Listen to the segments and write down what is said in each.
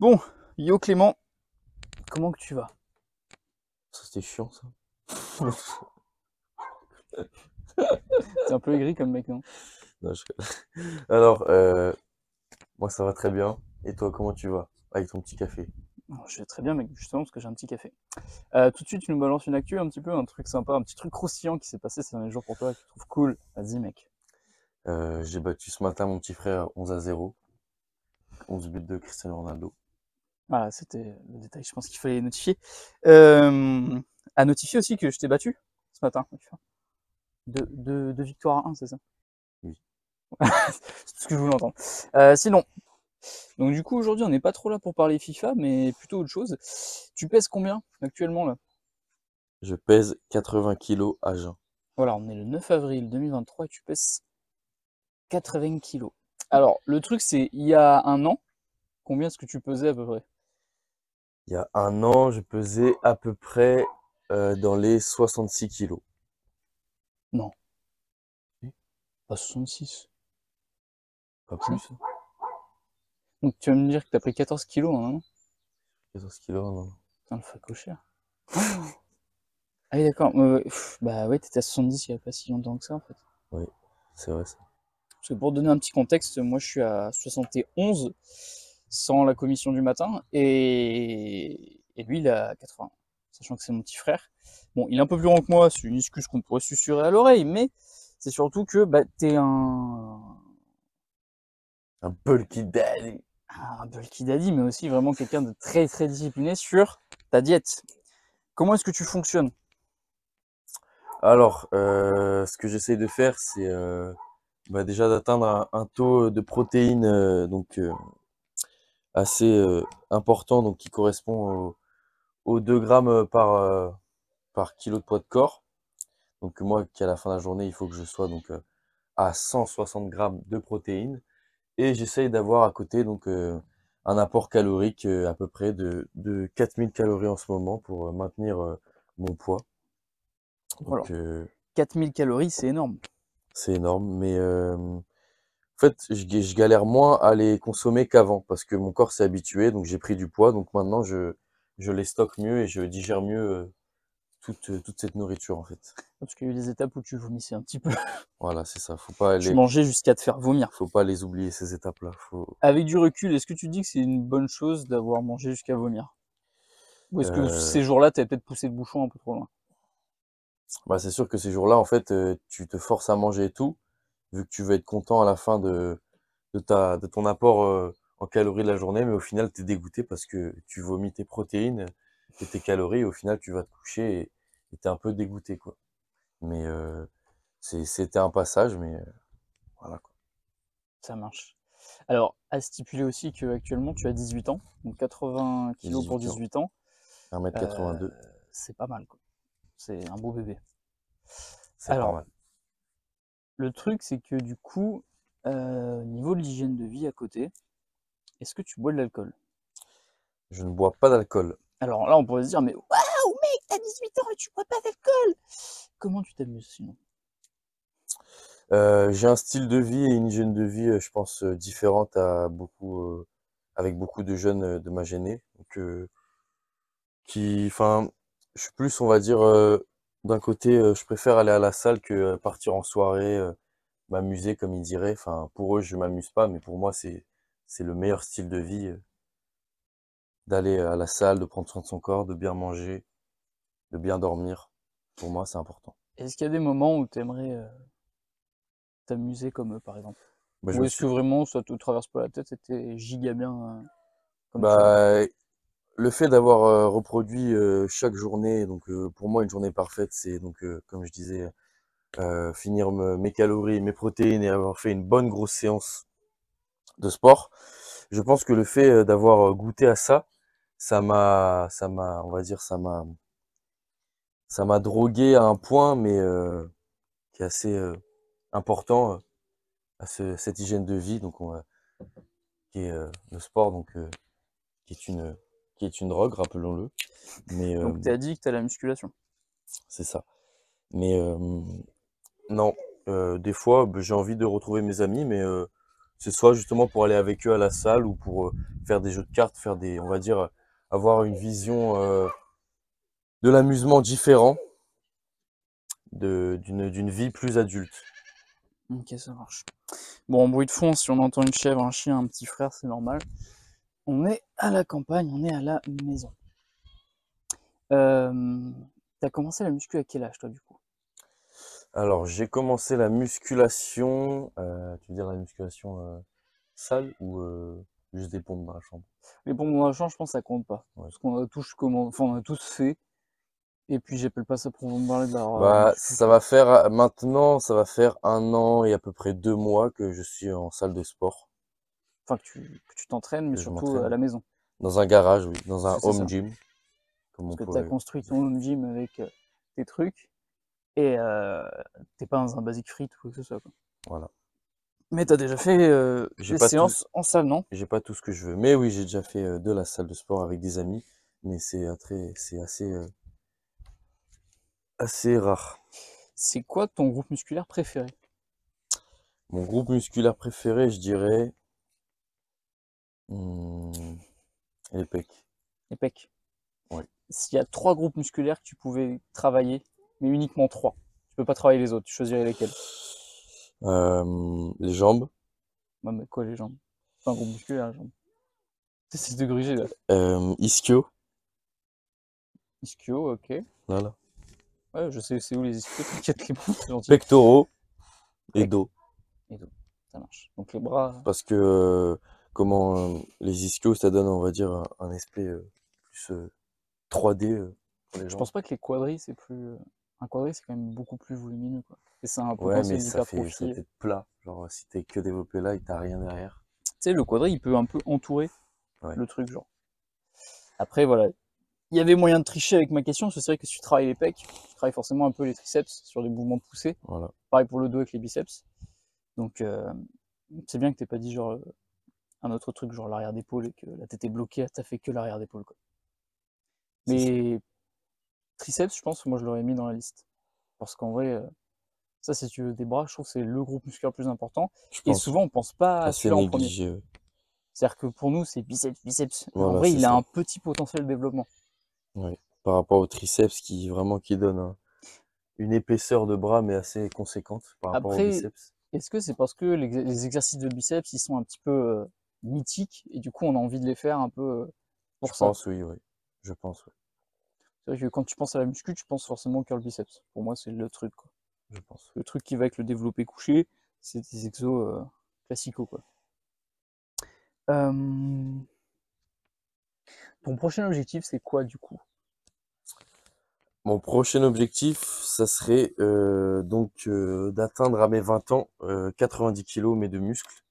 Bon, yo Clément, comment que tu vas? Ça, c'était chiant, ça. C'est un peu aigri comme mec, non? Non, je- Alors, euh, moi, ça va très bien. Et toi, comment tu vas? Avec ton petit café? Je vais très bien, mec, justement, parce que j'ai un petit café. Euh, tout de suite, tu nous balances une actu, un petit peu, un truc sympa, un petit truc croustillant qui s'est passé ces derniers jours pour toi, que tu trouves cool. Vas-y, mec. Euh, j'ai battu ce matin mon petit frère 11 à 0. 11 buts de Cristiano Ronaldo. Voilà, c'était le détail, je pense qu'il fallait notifier. Euh, à notifier aussi que je t'ai battu ce matin. De, de, de victoire à 1, c'est ça? Oui. c'est tout ce que je voulais entendre. Euh, sinon, donc du coup, aujourd'hui, on n'est pas trop là pour parler FIFA, mais plutôt autre chose. Tu pèses combien actuellement là? Je pèse 80 kilos à jeun. Voilà, on est le 9 avril 2023 et tu pèses 80 kilos. Alors, le truc, c'est il y a un an, combien est-ce que tu pesais à peu près? Il y a un an, je pesais à peu près euh, dans les 66 kilos. Pas 66. Pas plus. Donc tu vas me dire que t'as pris 14 kilos en un an 14 kilos, non. Putain, le facochère. Ah oui, d'accord. Bah ouais, t'étais à 70 il y a pas si longtemps que ça en fait. C'est vrai, ça. Parce que pour donner un petit contexte, moi je suis à 71 sans la commission du matin et, et lui il à 80, sachant que c'est mon petit frère. Bon, il est un peu plus grand que moi, c'est une excuse qu'on pourrait susurrer à l'oreille, mais c'est surtout que bah, t'es un, Un bulky daddy. un bulky daddy, mais aussi vraiment quelqu'un de très très discipliné sur ta diète. Comment est-ce que tu fonctionnes? Alors, euh, ce que j'essaye de faire, c'est euh, bah, déjà d'atteindre un, un taux de protéines euh, donc assez euh, important, donc qui correspond au- aux 2 grammes par, euh, par kilo de poids de corps. Donc moi, qu'à la fin de la journée, il faut que je sois donc euh, à 160 grammes de protéines. Et j'essaye d'avoir à côté donc euh, un apport calorique euh, à peu près de, de 4000 calories en ce moment pour euh, maintenir euh, mon poids. Voilà. Donc, euh, 4000 calories, c'est énorme. c'est énorme, mais euh, fait, je, ga- je galère moins à les consommer qu'avant parce que mon corps s'est habitué, donc j'ai pris du poids, donc maintenant je, je les stocke mieux et je digère mieux euh, toute, euh, toute cette nourriture en fait. Parce qu'il y a eu des étapes où tu vomissais un petit peu. Voilà, c'est ça. Faut pas Tu les, mangeais jusqu'à te faire vomir. faut pas les oublier ces étapes-là. Faut, Avec du recul, est-ce que tu dis que c'est une bonne chose d'avoir mangé jusqu'à vomir? Ou est-ce que Euh. ces jours-là, tu peut-être poussé le bouchon un peu trop loin? Bah, c'est sûr que ces jours-là, en fait, tu te forces à manger et tout, vu que tu veux être content à la fin de, de ta, de ton apport euh, en calories de la journée, mais au final, tu es dégoûté parce que tu vomis tes protéines et tes calories, et au final, tu vas te coucher et tu es un peu dégoûté, quoi. Mais euh, c'était un passage, mais euh, voilà, quoi. Ça marche. Alors, à stipuler aussi qu'actuellement, tu as 18 ans, donc 80 kilos pour 18 ans. 18 ans, 1m82, euh, c'est pas mal. quoi. C'est un beau bébé. c'est pas mal. Le truc, c'est que du coup, euh, au niveau de l'hygiène de vie à côté, est-ce que tu bois de l'alcool? Je ne bois pas d'alcool. Alors là, on pourrait se dire, mais waouh, mec, t'as 18 ans et tu bois pas d'alcool Comment tu t'amuses sinon? Euh, j'ai un style de vie et une hygiène de vie, euh, je pense, euh, différente à beaucoup, euh, avec beaucoup de jeunes de ma gênée. Donc, qui, enfin, je suis plus, on va dire, d'un côté, euh, je préfère aller à la salle que euh, partir en soirée, euh, m'amuser comme ils diraient. Enfin, pour eux, je m'amuse pas, mais pour moi, c'est, c'est le meilleur style de vie, d'aller à la salle, de prendre soin de son corps, de bien manger, de bien dormir. Pour moi, c'est important. Est-ce qu'il y a des moments où tu aimerais t'amuser comme eux, par exemple? Bah, je Ou me est-ce suis- que vraiment ça te traverse pas la tête, c'était giga bien comme ça? Bah, le fait d'avoir euh, reproduit euh, chaque journée, donc euh, pour moi une journée parfaite, c'est donc comme je disais, finir me- mes calories, mes protéines et avoir fait une bonne grosse séance de sport. Je pense que le fait d'avoir goûté à ça, ça m'a, ça m'a, on va dire, ça m'a, ça m'a drogué à un point, mais qui est assez important à ce- cette hygiène de vie, donc qui est le sport, donc qui est une qui est une drogue, rappelons-le. Mais euh, Donc t'es addict à la musculation. c'est ça. Mais euh, non, euh, des fois, bah, j'ai envie de retrouver mes amis, mais C'est soit justement pour aller avec eux à la salle ou pour faire des jeux de cartes, faire des, on va dire, avoir une vision de l'amusement différent d'une vie plus adulte. Ok, ça marche. Bon, en bruit de fond, si on entend une chèvre, un chien, un petit frère, c'est normal. On est à la campagne, on est à la maison. Euh, T'as commencé la muscu à quel âge, toi, du coup? Alors, j'ai commencé la musculation, euh, tu veux dire la musculation euh, salle ou euh, juste des pompes dans la chambre? Les pompes dans la chambre, je pense que ça compte pas. Ouais. Parce qu'on a tous enfin, on a tous fait. Et puis, j'appelle pas ça pour vous parler de la Bah, ça va faire maintenant, ça va faire un an et à peu près deux mois que je suis en salle de sport, Enfin, que tu que tu t'entraînes, mais je surtout à m'entraîne la maison. dans un garage, oui, dans un c'est home ça. gym, comme on Parce que tu as pourrait. construit ton home gym avec euh, tes trucs. Et euh, t'es pas dans un basic fit ou quoi que ce soit, quoi. Voilà. Mais t'as déjà fait euh, J'ai des pas tout, séances en salle, non? j'ai pas tout ce que je veux, mais oui, j'ai déjà fait euh, de la salle de sport avec des amis, mais c'est euh, très, c'est assez, euh, assez rare. C'est quoi ton groupe musculaire préféré? Mon groupe musculaire préféré, je dirais, hmm, les pecs. Les pecs. Ouais. S'il y a trois groupes musculaires que tu pouvais travailler, mais uniquement trois, tu peux pas travailler les autres, tu choisirais lesquels? Euh, les jambes, Ouais, mais quoi les jambes? C'est pas un groupe musculaire, les jambes. T'essaies de gruger là. euh, ischio, Ischio, ok. voilà. Ouais, je sais c'est où les ischios, t'inquiète les bras, c'est. Pectoraux et dos. et dos, ça marche. Donc les bras, Parce que euh, comment euh, les ischios, ça donne, on va dire, un, aspect euh, plus euh, 3D euh, pour les je jambes. pense pas que les quadris c'est plus. Un quadri c'est quand même beaucoup plus volumineux quoi. Et c'est un Ouais, mais ça fait, ça fait plat. Genre, si t'es que développé là et t'as rien derrière. Tu sais, le quadri il peut un peu entourer Ouais. le truc, genre. Après, voilà. Il y avait moyen de tricher avec ma question, parce que c'est vrai que si tu travailles les pecs, tu travailles forcément un peu les triceps sur des mouvements poussés. Voilà. Pareil pour le dos avec les biceps. Donc, euh, c'est bien que t'aies pas dit genre un autre truc, genre l'arrière d'épaule, et que là t'étais bloqué, t'as fait que l'arrière d'épaule, quoi. Ça. Mais triceps, je pense que moi je l'aurais mis dans la liste. Parce qu'en vrai, euh, ça, si tu veux des bras, je trouve que c'est le groupe musculaire le plus important. Je Et pense souvent, on pense pas à celui-là en premier. C'est-à-dire que pour nous, c'est biceps, biceps. En vrai, il a un petit potentiel de développement. Ouais. Par rapport au triceps qui vraiment qui donne un- une épaisseur de bras mais assez conséquente par rapport au biceps. est-ce que c'est parce que l'ex- les exercices de biceps, ils sont un petit peu euh, mythiques et du coup, on a envie de les faire un peu euh, Je pour ça? pense, oui, oui. Je pense, oui. C'est vrai que quand tu penses à la muscu, tu penses forcément le biceps. Pour moi, c'est le truc, quoi. Je pense. Le truc qui va avec le développé couché, c'est des exos euh, classicaux, quoi. Euh, Ton prochain objectif, c'est quoi du coup? Mon prochain objectif, ça serait euh, donc euh, d'atteindre à mes 20 ans euh, 90 kilos mais de muscles,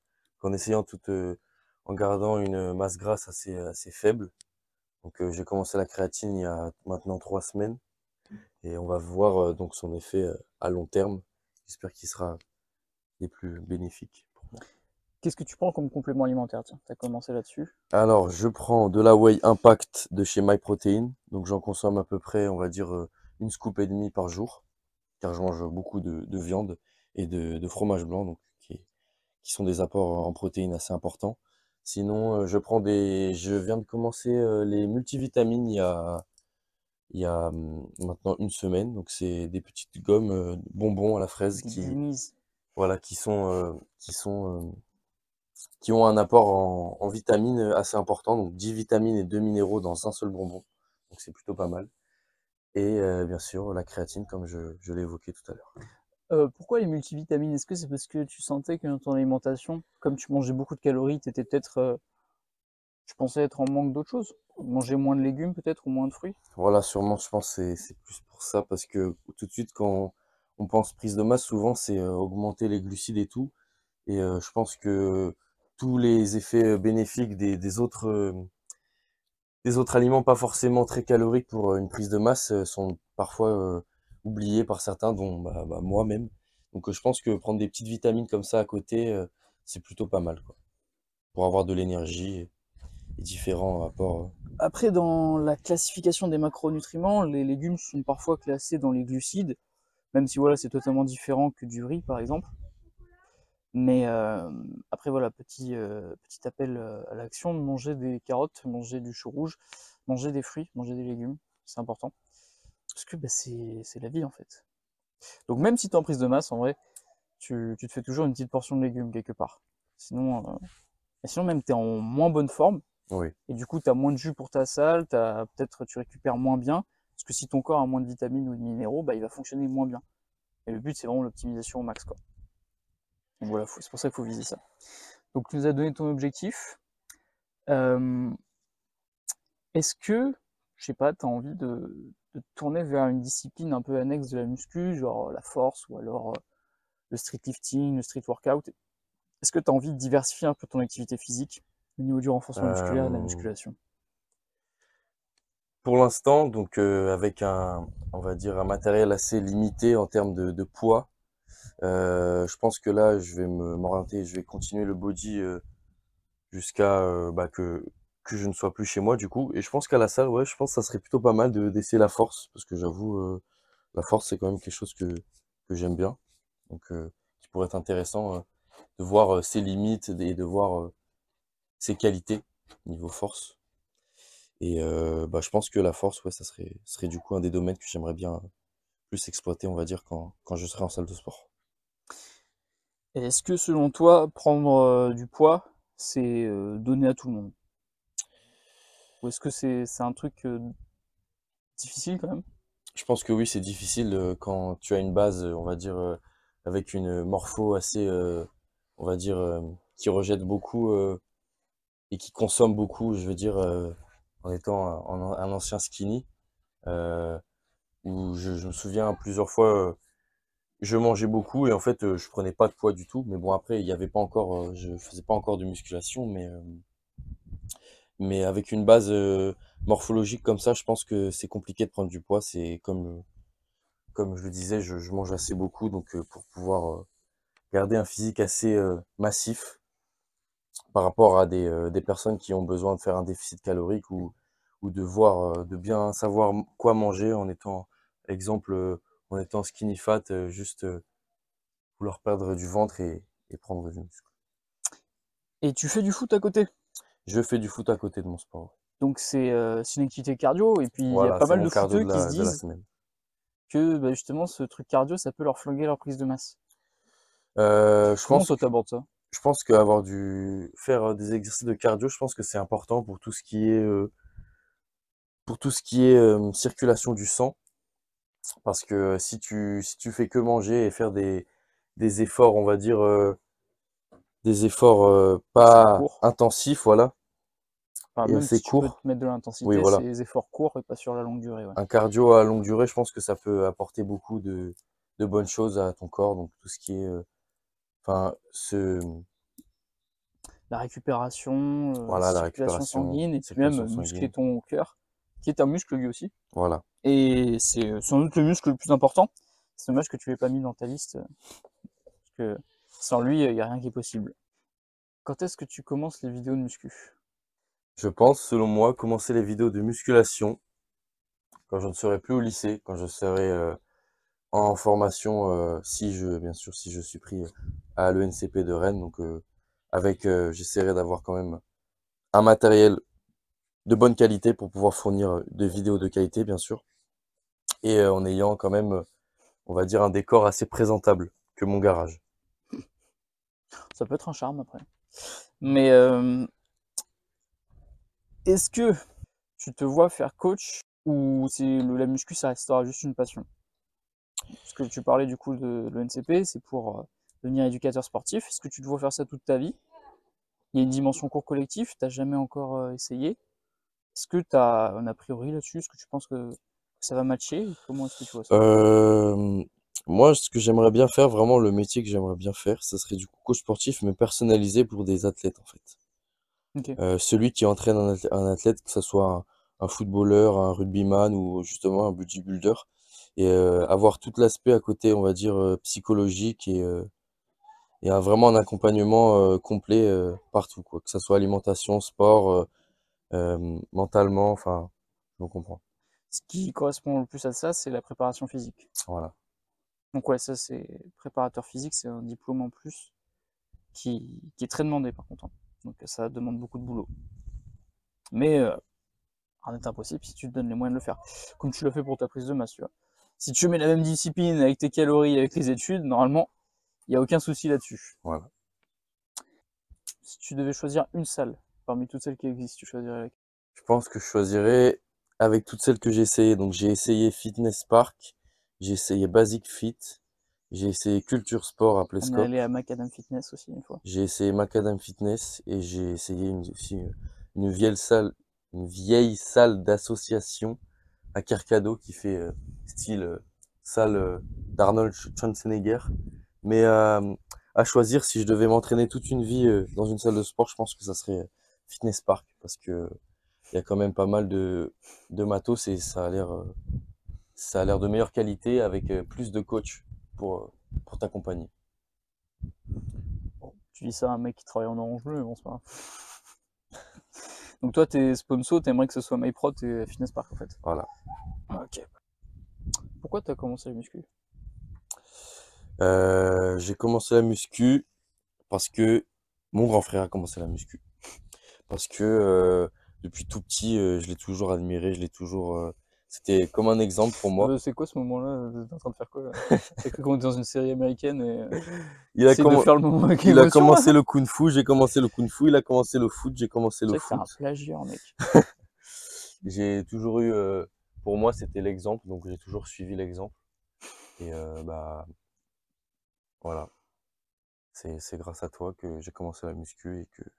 en essayant tout, euh, en gardant une masse grasse assez, assez faible. Donc euh, j'ai commencé la créatine il y a maintenant trois semaines et on va voir euh, donc son effet euh, à long terme. J'espère qu'il sera les plus bénéfiques. Qu'est-ce que tu prends comme complément alimentaire? Tiens, t'as commencé là-dessus. Alors, je prends de la Whey Impact de chez MyProtein. Donc, j'en consomme à peu près, on va dire, euh, une scoop et demie par jour, car je mange beaucoup de, de viande et de, de fromage blanc, donc qui, qui sont des apports en protéines assez importants. Sinon, euh, je prends des, je viens de commencer euh, les multivitamines il y a, il y a hum, maintenant une semaine. Donc, c'est des petites gommes euh, bonbons à la fraise Des qui, gummies. voilà, qui sont, euh, qui sont, euh, qui ont un apport en, en vitamines assez important, donc 10 vitamines et 2 minéraux dans un seul bonbon. Donc c'est plutôt pas mal. Et euh, bien sûr, la créatine, comme je, je l'ai évoqué tout à l'heure. Euh, pourquoi les multivitamines? Est-ce que c'est parce que tu sentais que dans ton alimentation, comme tu mangeais beaucoup de calories, t'étais peut-être, euh, tu pensais être en manque d'autre chose? Manger moins de légumes peut-être ou moins de fruits? Voilà, sûrement, je pense que c'est plus pour ça, parce que tout de suite, quand on pense prise de masse, souvent c'est euh, augmenter les glucides et tout. Et je pense que tous les effets bénéfiques des, autres, aliments pas forcément très caloriques pour une prise de masse sont parfois oubliés par certains, dont bah, bah, moi-même. Donc euh, je pense que prendre des petites vitamines comme ça à côté, euh, c'est plutôt pas mal, quoi, pour avoir de l'énergie et, différents apports. euh. Après, dans la classification des macronutriments, les légumes sont parfois classés dans les glucides, même si voilà, c'est totalement différent que du riz, par exemple. Mais après, voilà, petit, petit appel à l'action, manger des carottes, manger du chou rouge, manger des fruits, manger des légumes, c'est important. Parce que bah, c'est la vie en fait. Donc même si tu es en prise de masse, en vrai, tu, tu te fais toujours une petite portion de légumes quelque part. Sinon, euh, et sinon même tu es en moins bonne forme, Oui. et du coup tu as moins de jus pour ta salle, peut-être tu récupères moins bien, parce que si ton corps a moins de vitamines ou de minéraux, bah, il va fonctionner moins bien. Et le but c'est vraiment l'optimisation au max. Quoi. Donc voilà, c'est pour ça qu'il faut viser ça. Donc tu nous as donné ton objectif. Euh, Est-ce que, je sais pas, tu as envie de te tourner vers une discipline un peu annexe de la muscu, genre la force ou alors euh, le street lifting, le street workout. Est-ce que tu as envie de diversifier un peu ton activité physique au niveau du renforcement musculaire et de la Euh, musculation? pour l'instant, donc euh, avec un, on va dire un matériel assez limité en termes de, de poids, euh, je pense que là, je vais me m'orienter, je vais continuer le body euh, jusqu'à euh, bah, que que je ne sois plus chez moi du coup. Et je pense qu'à la salle, ouais, je pense que ça serait plutôt pas mal de d'essayer la force parce que j'avoue, euh, la force c'est quand même quelque chose que que j'aime bien, donc euh, qui pourrait être intéressant euh, de voir ses limites et de voir ses qualités niveau force. Et bah, je pense que la force, ouais, ça serait, serait du coup un des domaines que j'aimerais bien plus exploiter, on va dire, quand, quand je serai en salle de sport. Est-ce que selon toi, prendre du poids, c'est donné à tout le monde? Ou est-ce que c'est un truc euh, difficile quand même? Je pense que oui, c'est difficile euh, quand tu as une base, euh, on va dire, avec une morpho assez, on va dire, qui rejette beaucoup et qui consomme beaucoup, je veux dire, en étant un, un- ancien skinny, où je, me souviens plusieurs fois, je mangeais beaucoup et en fait, je prenais pas de poids du tout. Mais bon, après, il y avait pas encore, je faisais pas encore de musculation, mais Mais avec une base morphologique comme ça, je pense que c'est compliqué de prendre du poids. C'est comme, comme je le disais, je, je mange assez beaucoup, donc pour pouvoir garder un physique assez massif par rapport à des, des personnes qui ont besoin de faire un déficit calorique ou, ou de voir, de bien savoir quoi manger en étant, exemple, en étant skinny fat, juste vouloir perdre du ventre et, et prendre du muscle. Et tu fais du foot à côté? Je fais du foot à côté de mon sport. Donc c'est euh, une activité cardio, et puis il y a pas mal de cardio footeux qui se disent que bah, justement ce truc cardio, ça peut leur flinguer leur prise de masse. Euh, je Comment pense toi t'abordes ça? Je pense qu'avoir du faire euh, des exercices de cardio, je pense que c'est important pour tout ce qui est euh, pour tout ce qui est circulation du sang. Parce que si tu si tu fais que manger et faire des des efforts, on va dire des efforts pas intensifs, voilà, Enfin, et même si tu peux courts. te mettre de Oui, l'intensité, voilà. c'est des efforts courts et pas sur la longue durée. Ouais. Un cardio à longue durée, je pense que ça peut apporter beaucoup de de bonnes choses à ton corps. Donc tout ce qui est euh, enfin ce La récupération, euh, voilà la circulation récupération, sanguine, et puis même euh, muscler ton cœur, qui est un muscle lui aussi. voilà. Et c'est sans doute le muscle le plus important. C'est dommage que tu l'aies pas mis dans ta liste, parce que sans lui, il n'y a rien qui est possible. Quand est-ce que tu commences les vidéos de muscu? Je pense, selon moi, commencer les vidéos de musculation quand je ne serai plus au lycée, quand je serai euh, en formation, euh, si je, bien sûr, si je suis pris à l'ENCP de Rennes. Donc, euh, avec, euh, j'essaierai d'avoir quand même un matériel de bonne qualité pour pouvoir fournir euh, des vidéos de qualité, bien sûr, et euh, en ayant quand même, euh, on va dire, un décor assez présentable que mon garage. Ça peut être un charme après. Mais euh, est-ce que tu te vois faire coach ou c'est le, la muscu, ça restera juste une passion? Parce que tu parlais du coup de l'ENCP, c'est pour euh, devenir éducateur sportif. Est-ce que tu te vois faire ça toute ta vie? Il y a une dimension cours collectif, t'as jamais encore euh, essayé. Est-ce que tu as un a priori là-dessus? Est-ce que tu penses que ça va matcher? Comment est-ce que tu vois ça? Moi, ce que j'aimerais bien faire, vraiment le métier que j'aimerais bien faire, ça serait du coup coach sportif, mais personnalisé pour des athlètes en fait. Ok. Euh, celui qui entraîne un athlète, un athlète, que ce soit un, un footballeur, un rugbyman ou justement un bodybuilder, et euh, avoir tout l'aspect à côté, on va dire, euh, psychologique et, et un, vraiment un accompagnement complet partout, quoi. Que ce soit alimentation, sport, mentalement, enfin, je vous comprends. Ce qui correspond le plus à ça, c'est la préparation physique. Voilà. Donc ouais, ça c'est préparateur physique, c'est un diplôme en plus qui, qui est très demandé par contre. hein. Donc ça demande beaucoup de boulot. Mais euh, rien n'est impossible si tu te donnes les moyens de le faire. Comme tu l'as fait pour ta prise de masse, tu vois. Si tu mets la même discipline avec tes calories, avec les études, normalement, il n'y a aucun souci là-dessus. Voilà. Si tu devais choisir une salle parmi toutes celles qui existent, tu choisirais laquelle? Je pense que je choisirais avec toutes celles que j'ai essayées. Donc j'ai essayé Fitness Park, j'ai essayé Basic Fit, j'ai essayé Culture Sport à On est allé à Macadam Fitness aussi une fois. j'ai essayé Macadam Fitness et j'ai essayé une, aussi euh, une vieille salle, une vieille salle d'association à Kercado qui fait euh, style euh, salle euh, d'Arnold Schwarzenegger. Mais euh, à choisir, si je devais m'entraîner toute une vie euh, dans une salle de sport, je pense que ça serait Fitness Park parce que il y a quand même pas mal de, de matos et ça a l'air euh, ça a l'air de meilleure qualité avec euh, plus de coachs pour, euh, pour t'accompagner. Bon, tu dis ça à un mec qui travaille en orange bleu, mais bon, c'est pas grave. Donc toi, t'es sponsor, t'aimerais que ce soit MyProt et Fitness Park en fait. Voilà. Ok. Pourquoi t'as commencé la muscu? Euh, j'ai commencé la muscu parce que mon grand frère a commencé la muscu. Parce que euh, depuis tout petit, euh, je l'ai toujours admiré, je l'ai toujours. Euh, c'était comme un exemple pour moi. Euh, C'est quoi ce moment-là T'es en train de faire quoi C'est est dans une série américaine et euh, Il a, essaye de commen- faire le moment avec il a émotion, là. commencé le kung fu, j'ai commencé le kung fu, il a commencé le foot, j'ai commencé le que c'est un foot. plagieur, mec. J'ai toujours eu, euh, pour moi, c'était l'exemple, donc j'ai toujours suivi l'exemple. Et euh, bah voilà, c'est grâce à toi que j'ai commencé la muscu et que je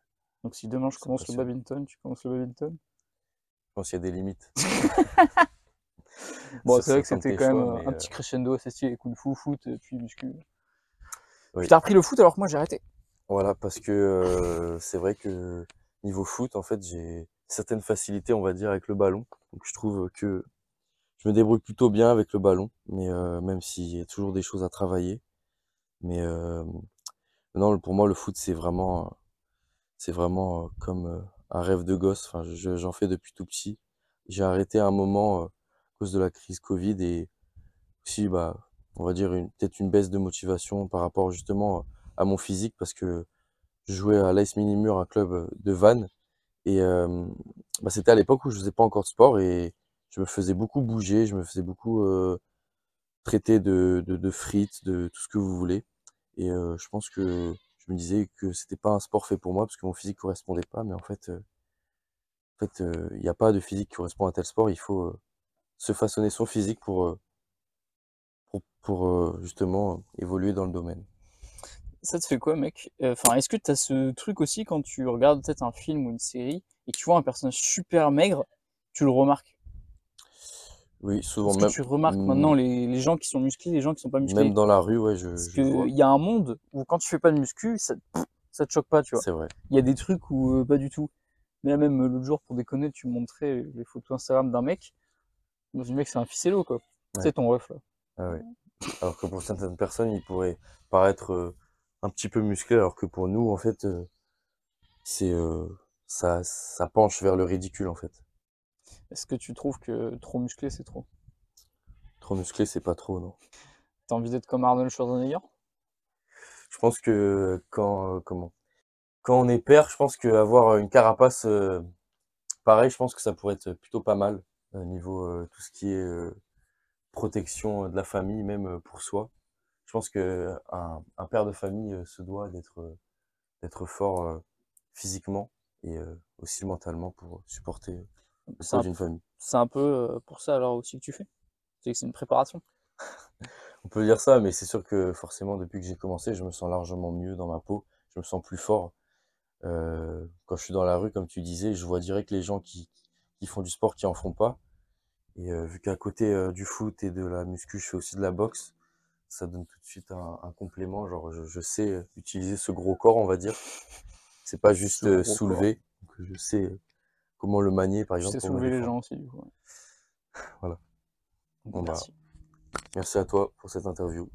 Donc si demain je commence le badminton, tu commences le badminton? Pense qu'il y a des limites. Bon, c'est vrai que c'était quand même choix, euh, un euh, petit crescendo assez stylé, kung fu, foot, puis muscu. Oui. Puis t'as repris le foot alors que moi j'ai arrêté. Voilà, parce que euh, c'est vrai que niveau foot, en fait, j'ai certaines facilités, on va dire, avec le ballon. Donc je trouve que je me débrouille plutôt bien avec le ballon, mais euh, même s'il y a toujours des choses à travailler. Mais euh, non, pour moi, le foot, c'est vraiment, c'est vraiment euh, comme euh, un rêve de gosse. Enfin, je- j'en fais depuis tout petit. J'ai arrêté à un moment euh, cause de la crise Covid et aussi, bah, on va dire peut-être une baisse de motivation par rapport justement à mon physique parce que je jouais à l'AS Minimur, un club de Vannes. Et euh, bah, c'était à l'époque où je faisais pas encore de sport et je me faisais beaucoup bouger, je me faisais beaucoup euh, traiter de, frites, de tout ce que vous voulez. Et euh, je pense que je me disais que c'était pas un sport fait pour moi parce que mon physique correspondait pas. Mais en fait, en fait, il n'y a pas de physique qui correspond à tel sport. Il faut se façonner son physique pour, euh, pour, pour euh, justement euh, évoluer dans le domaine. Ça te fait quoi, mec? Enfin, est-ce que t'as ce truc aussi quand tu regardes peut-être un film ou une série et que tu vois un personnage super maigre, tu le remarques? Oui, souvent que même, tu remarques maintenant les, les gens qui sont musclés, les gens qui sont pas musclés? même dans la rue, ouais, je, Parce qu'il y a un monde où quand tu fais pas de muscu, ça, ça te choque pas, tu vois. C'est vrai. Il y a des trucs où euh, pas du tout. Mais là même l'autre jour, pour déconner, tu montrais les photos Instagram d'un mec. Je me suis dit, mec, c'est un ficello, quoi. Ouais. C'est ton ref, là. Ah ouais. Alors que pour certaines personnes, il pourrait paraître euh, un petit peu musclé, alors que pour nous, en fait, euh, c'est euh, ça, ça penche vers le ridicule, en fait. Est-ce que tu trouves que trop musclé, c'est trop? Trop musclé, c'est pas trop, non. T'as envie d'être comme Arnold Schwarzenegger? Je pense que quand, comment, quand on est père, je pense qu'avoir une carapace pareil, je pense que ça pourrait être plutôt pas mal au niveau euh, tout ce qui est euh, protection de la famille, même euh, pour soi. Je pense que un, un père de famille euh, se doit d'être euh, d'être fort euh, physiquement et euh, aussi mentalement pour supporter euh, le d'une famille. c'est un peu euh, pour ça alors aussi que tu fais? C'est que c'est une préparation? On peut dire ça, mais c'est sûr que forcément, depuis que j'ai commencé, je me sens largement mieux dans ma peau, je me sens plus fort. Euh, quand je suis dans la rue, comme tu disais, je vois direct les gens qui, qui font du sport qui en font pas. Et euh, vu qu'à côté euh, du foot et de la muscu, je fais aussi de la boxe, ça donne tout de suite un, un complément. Genre, je, je sais euh, utiliser ce gros corps, on va dire. C'est pas juste euh, soulever. Donc, je sais euh, comment le manier, par exemple, sais me soulever les gens aussi, du coup. Voilà. Bah, merci. merci à toi pour cette interview.